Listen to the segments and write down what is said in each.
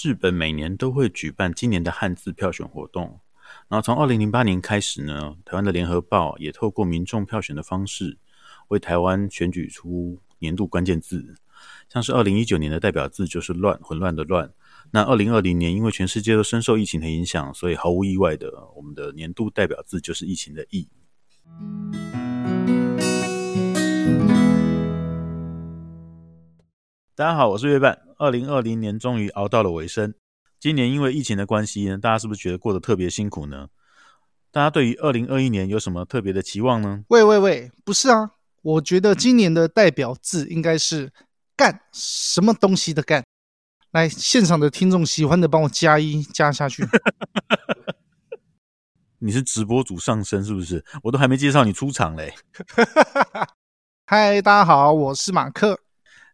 日本每年都会举办今年的汉字票选活动，然后从二零零八年开始呢，台湾的联合报也透过民众票选的方式，为台湾选举出年度关键字，像是二零一九年的代表字就是“乱”，混乱的“乱”。那二零二零年因为全世界都深受疫情的影响，所以毫无意外的，我们的年度代表字就是疫情的“疫”。大家好，我是月半。二零二零年终于熬到了尾声。今年因为疫情的关系呢，大家是不是觉得过得特别辛苦呢？大家对于二零二一年有什么特别的期望呢？喂喂喂，不是啊！我觉得今年的代表字应该是“干”，什么东西的“干”？来，现场的听众喜欢的帮我加一加下去。你是直播主上身是不是？我都还没介绍你出场嘞。嗨，大家好，我是马克。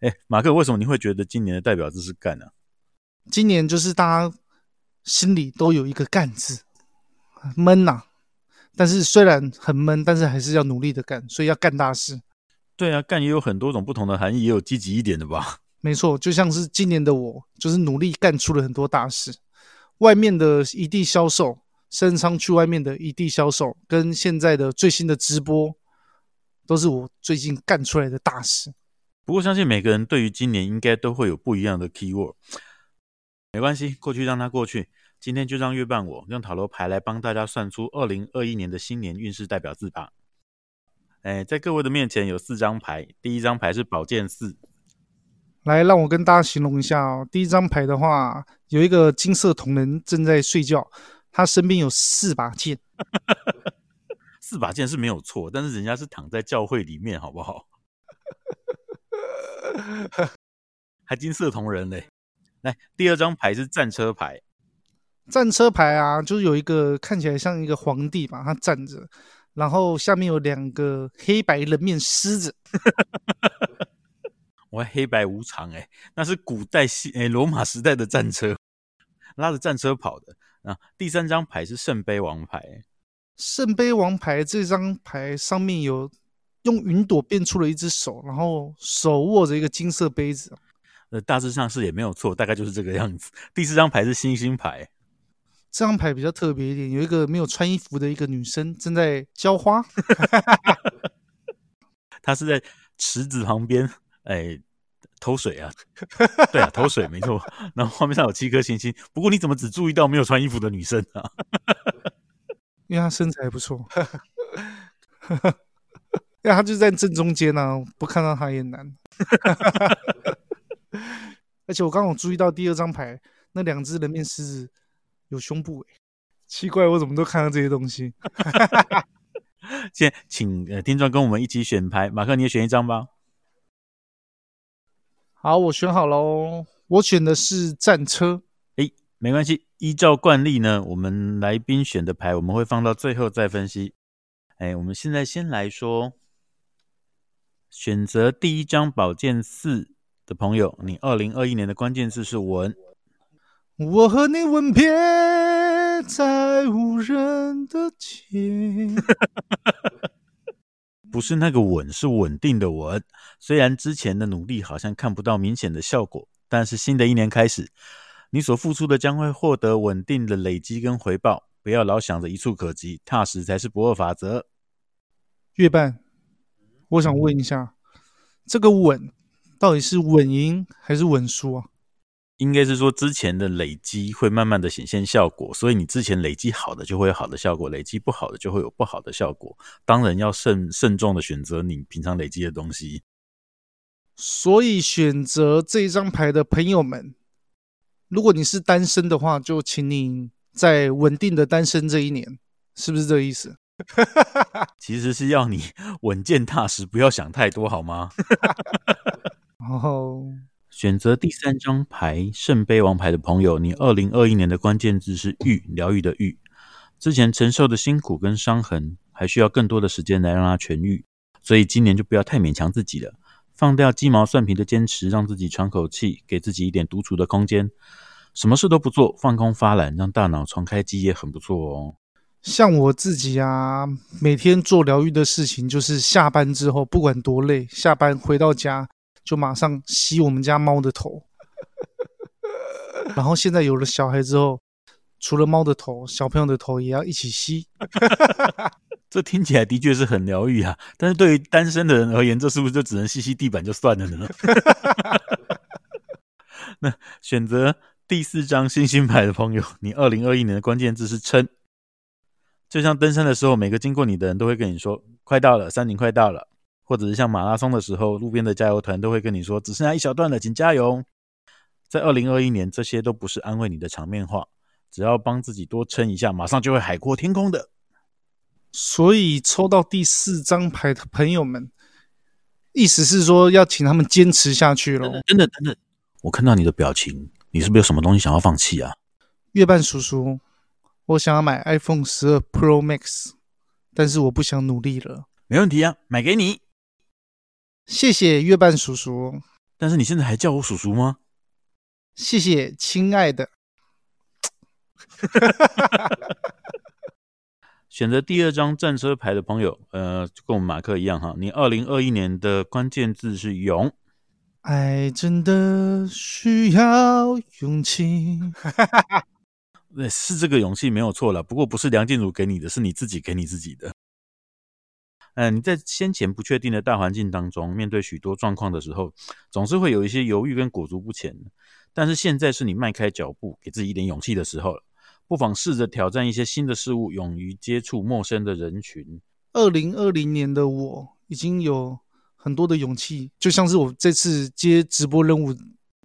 哎，马克，为什么你会觉得今年的代表字是“干”呢？今年就是大家心里都有一个“干”字，闷呐、啊。但是虽然很闷，但是还是要努力的干，所以要干大事。对啊，干也有很多种不同的含义，也有积极一点的吧？没错，就像是今年的我，就是努力干出了很多大事。外面的一地销售，深仓去外面的一地销售，跟现在的最新的直播，都是我最近干出来的大事。不过，相信每个人对于今年应该都会有不一样的 keyword。没关系，过去让它过去。今天就让月半我用塔罗牌来帮大家算出二零二一年的新年运势代表字吧。哎，在各位的面前有四张牌，第一张牌是宝剑四。来，让我跟大家形容一下哦。第一张牌的话，有一个金色铜人正在睡觉，他身边有四把剑。四把剑是没有错，但是人家是躺在教会里面，好不好？还金色铜人嘞！来，第二张牌是战车牌。战车牌啊，就是有一个看起来像一个皇帝吧，他站着，然后下面有两个黑白人面狮子。我还黑白无常哎，那是古代西哎罗马时代的战车，拉着战车跑的。啊，第三张牌是圣杯王牌。圣杯王牌这张牌上面有。用云朵变出了一只手，然后手握着一个金色杯子。呃，大致上是也没有错，大概就是这个样子。第四张牌是星星牌，这张牌比较特别一点，有一个没有穿衣服的一个女生正在浇花。她是在池子旁边，哎，偷水啊？对啊，偷水没错。然后画面上有七颗星星，不过你怎么只注意到没有穿衣服的女生啊？因为她身材不错。他就在正中间呢、啊，不看到他也难。而且我刚好注意到第二张牌，那两只人面狮子有胸部诶，奇怪，我怎么都看到这些东西？现在请呃听众跟我们一起选牌，马克你也选一张吧。好，我选好喽，我选的是战车。诶，没关系，依照惯例呢，我们来宾选的牌我们会放到最后再分析。哎，我们现在先来说。选择第一张宝剑四的朋友，你二零二一年的关键字是吻。我和你吻别在无人的街。不是那个稳，是稳定的稳。虽然之前的努力好像看不到明显的效果，但是新的一年开始，你所付出的将会获得稳定的累积跟回报。不要老想着一触可及，踏实才是不二法则。月半。我想问一下，这个稳到底是稳赢还是稳输啊？应该是说之前的累积会慢慢的显现效果，所以你之前累积好的就会有好的效果，累积不好的就会有不好的效果。当然要慎慎重的选择你平常累积的东西。所以选择这一张牌的朋友们，如果你是单身的话，就请你在稳定的单身这一年，是不是这个意思？其实是要你 稳健踏实，不要想太多，好吗？然 后选择第三张牌圣杯王牌的朋友，你二零二一年的关键字是愈，疗愈的愈。之前承受的辛苦跟伤痕，还需要更多的时间来让它痊愈，所以今年就不要太勉强自己了，放掉鸡毛蒜皮的坚持，让自己喘口气，给自己一点独处的空间，什么事都不做，放空发懒，让大脑重开机也很不错哦。像我自己啊，每天做疗愈的事情就是下班之后，不管多累，下班回到家就马上吸我们家猫的头。然后现在有了小孩之后，除了猫的头，小朋友的头也要一起吸。这听起来的确是很疗愈啊，但是对于单身的人而言，这是不是就只能吸吸地板就算了呢？那选择第四张星星牌的朋友，你二零二一年的关键字是撑。就像登山的时候，每个经过你的人都会跟你说：“快到了，山顶快到了。”或者是像马拉松的时候，路边的加油团都会跟你说：“只剩下一小段了，请加油。”在二零二一年，这些都不是安慰你的场面话，只要帮自己多撑一下，马上就会海阔天空的。所以抽到第四张牌的朋友们，意思是说要请他们坚持下去喽。等等等等，我看到你的表情，你是不是有什么东西想要放弃啊？月半叔叔，我想要买 iPhone 十二 Pro Max，但是我不想努力了。没问题啊，买给你。谢谢月半叔叔。但是你现在还叫我叔叔吗？谢谢，亲爱的。选择第二张战车牌的朋友，呃，就跟我们马克一样哈。你二零二一年的关键字是勇。爱真的需要勇气。对，是这个勇气没有错了，不过不是梁静茹给你的，是你自己给你自己的。嗯、你在先前不确定的大环境当中，面对许多状况的时候，总是会有一些犹豫跟裹足不前。但是现在是你迈开脚步，给自己一点勇气的时候了。不妨试着挑战一些新的事物，勇于接触陌生的人群。二零二零年的我已经有很多的勇气，就像是我这次接直播任务，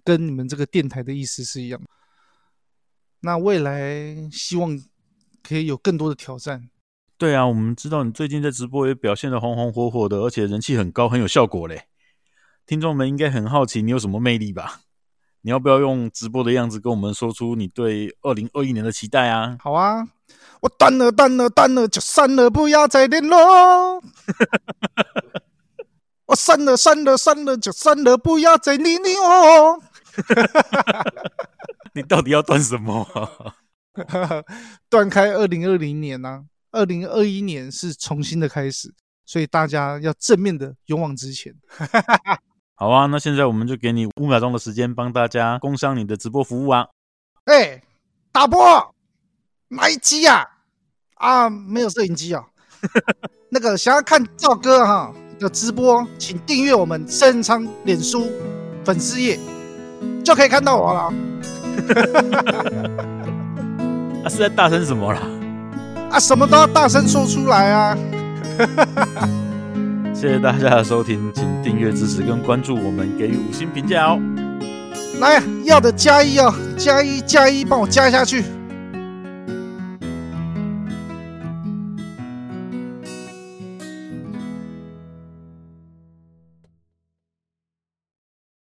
跟你们这个电台的意思是一样。那未来希望可以有更多的挑战。对啊，我们知道你最近在直播也表现得红红火火的，而且人气很高，很有效果嘞。听众们应该很好奇你有什么魅力吧？你要不要用直播的样子跟我们说出你对二零二一年的期待啊？好啊，我断了断了断了就删了，不要再联络。我删了删了删了就删了，不要再理你哦。你到底要断什么？断开二零二零年啊，二零二一年是重新的开始，所以大家要正面的勇往直前。好啊，那现在我们就给你五秒钟的时间，帮大家工商你的直播服务啊。哎、欸，大波，哪一机啊？啊，没有摄影机啊。那个想要看赵哥哈的直播，请订阅我们深昌脸书粉丝页，就可以看到我了。啊，是在大声什么啦？啊，什么都要大声说出来啊！谢谢大家的收听，请订阅支持跟关注我们，给予五星评价哦。来，要的加一哦，加一加一，帮我加下去。